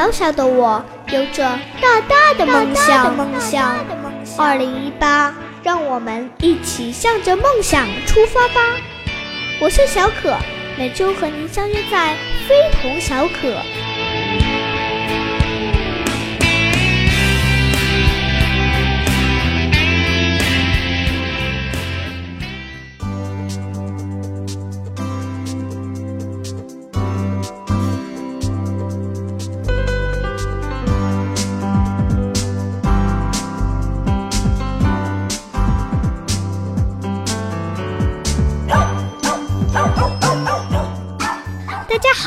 小小的我有着大大的梦想。梦想，二零一八，让我们一起向着梦想出发吧！我是小可，每周和您相约在非同小可。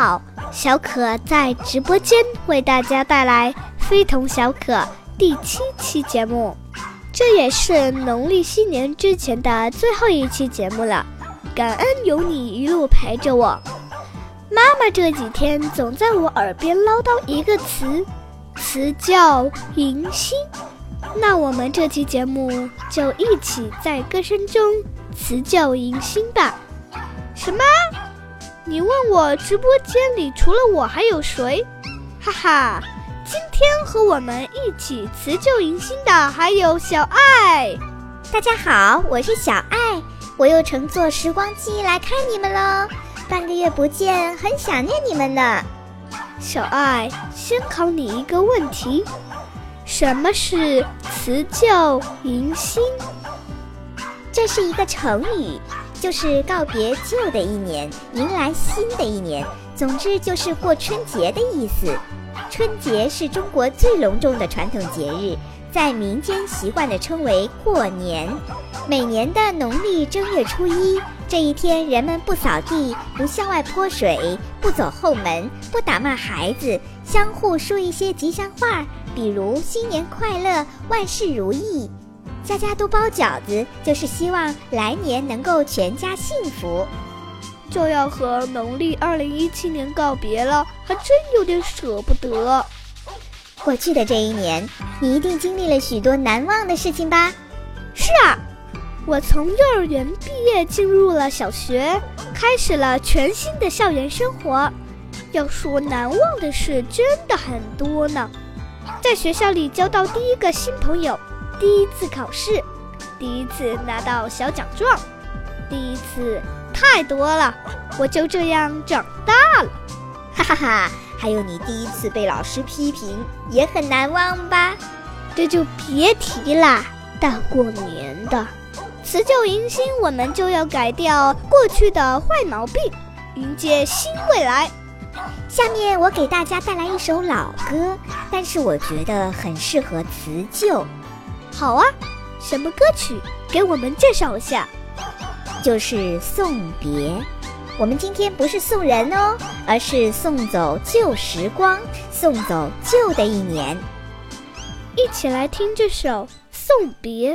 好，小可在直播间为大家带来《非同小可》第七期节目，这也是农历新年之前的最后一期节目了。感恩有你一路陪着我。妈妈这几天总在我耳边唠叨一个词，词叫迎新。那我们这期节目就一起在歌声中辞旧迎新吧。什么？你问我直播间里除了我还有谁？哈哈，今天和我们一起辞旧迎新的还有小爱。大家好，我是小爱，我又乘坐时光机来看你们喽。半个月不见，很想念你们呢。小爱，先考你一个问题：什么是辞旧迎新？这是一个成语。就是告别旧的一年，迎来新的一年。总之就是过春节的意思。春节是中国最隆重的传统节日，在民间习惯地称为过年。每年的农历正月初一这一天，人们不扫地，不向外泼水，不走后门，不打骂孩子，相互说一些吉祥话，比如“新年快乐，万事如意”。家家都包饺子，就是希望来年能够全家幸福。就要和农历二零一七年告别了，还真有点舍不得。过去的这一年，你一定经历了许多难忘的事情吧？是啊，我从幼儿园毕业，进入了小学，开始了全新的校园生活。要说难忘的事，真的很多呢。在学校里交到第一个新朋友。第一次考试，第一次拿到小奖状，第一次太多了，我就这样长大了，哈哈哈！还有你第一次被老师批评，也很难忘吧？这就别提啦。大过年的，辞旧迎新，我们就要改掉过去的坏毛病，迎接新未来。下面我给大家带来一首老歌，但是我觉得很适合辞旧。好啊，什么歌曲？给我们介绍一下。就是送别。我们今天不是送人哦，而是送走旧时光，送走旧的一年。一起来听这首《送别》。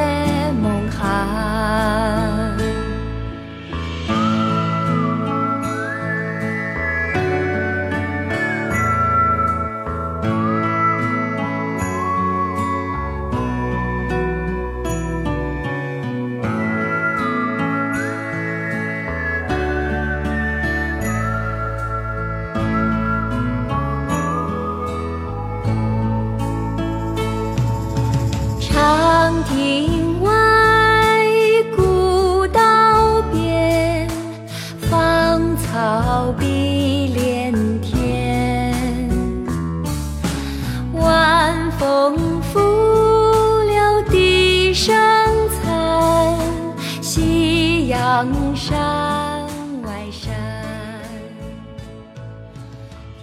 黄山外山。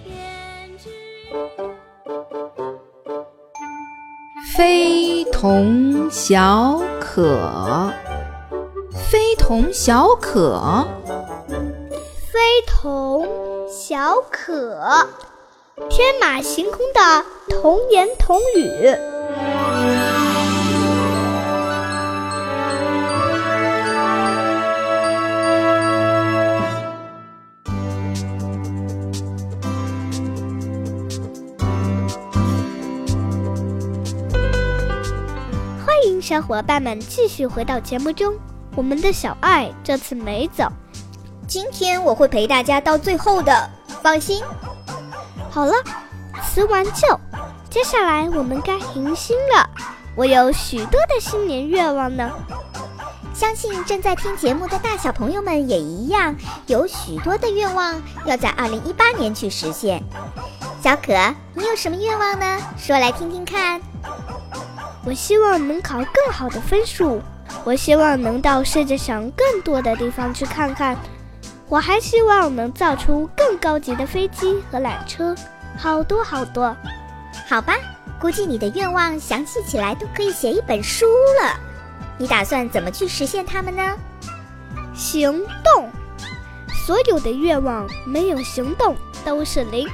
天之非同小可，非同小可，非同小可，天马行空的童言童语。小伙伴们继续回到节目中。我们的小爱这次没走，今天我会陪大家到最后的，放心。好了，辞完旧，接下来我们该迎新了。我有许多的新年愿望呢，相信正在听节目的大小朋友们也一样，有许多的愿望要在二零一八年去实现。小可，你有什么愿望呢？说来听听看。我希望能考更好的分数，我希望能到世界上更多的地方去看看，我还希望能造出更高级的飞机和缆车，好多好多。好吧，估计你的愿望详细起来都可以写一本书了。你打算怎么去实现它们呢？行动，所有的愿望没有行动都是零，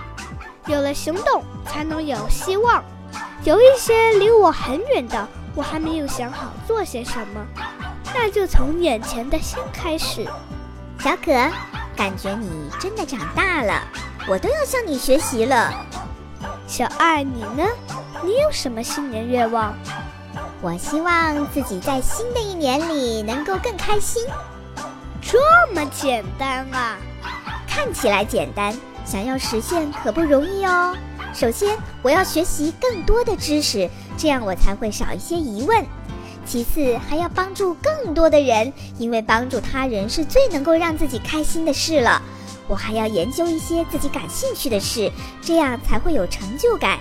有了行动才能有希望。有一些离我很远的，我还没有想好做些什么，那就从眼前的先开始。小可，感觉你真的长大了，我都要向你学习了。小二，你呢？你有什么新年愿望？我希望自己在新的一年里能够更开心。这么简单啊？看起来简单，想要实现可不容易哦。首先，我要学习更多的知识，这样我才会少一些疑问。其次，还要帮助更多的人，因为帮助他人是最能够让自己开心的事了。我还要研究一些自己感兴趣的事，这样才会有成就感。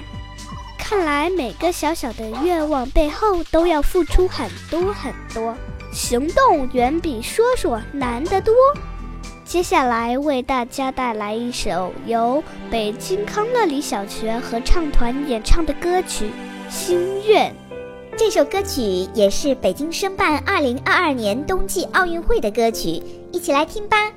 看来每个小小的愿望背后都要付出很多很多，行动远比说说难得多。接下来为大家带来一首由北京康乐里小学合唱团演唱的歌曲《心愿》。这首歌曲也是北京申办2022年冬季奥运会的歌曲，一起来听吧。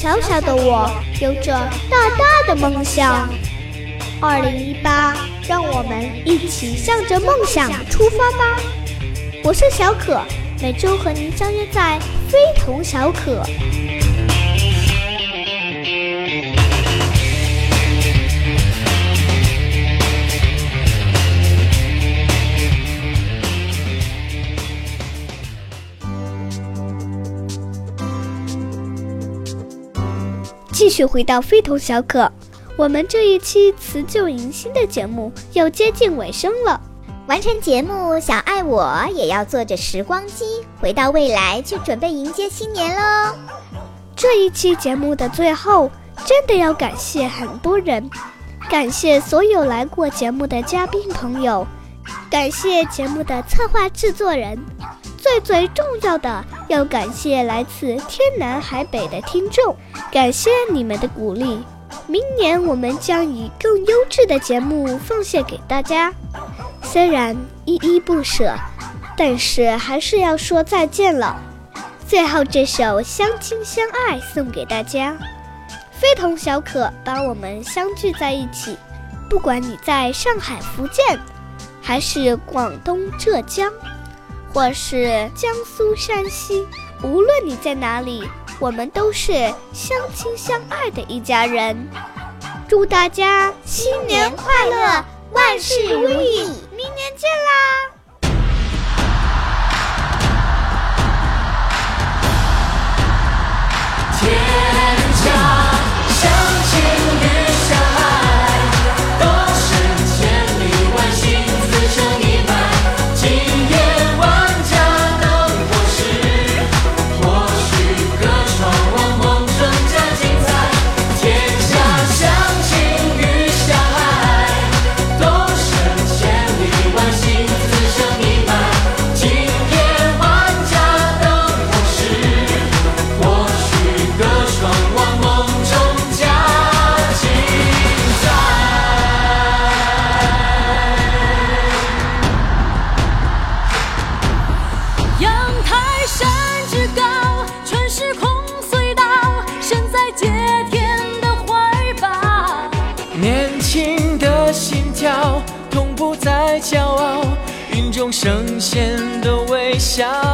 小小的我有着大大的梦想。二零一八，让我们一起向着梦想出发吧！我是小可，每周和您相约在非同小可。继续回到非同小可，我们这一期辞旧迎新的节目要接近尾声了。完成节目，小爱我也要坐着时光机回到未来，去准备迎接新年喽。这一期节目的最后，真的要感谢很多人，感谢所有来过节目的嘉宾朋友，感谢节目的策划制作人，最最重要的要感谢来自天南海北的听众，感谢你们的鼓励。明年我们将以更优质的节目奉献给大家。虽然依依不舍，但是还是要说再见了。最后这首《相亲相爱》送给大家，非同小可把我们相聚在一起。不管你在上海、福建，还是广东、浙江，或是江苏、山西，无论你在哪里，我们都是相亲相爱的一家人。祝大家新年快乐，万事如意！明年见啦！圣贤的微笑。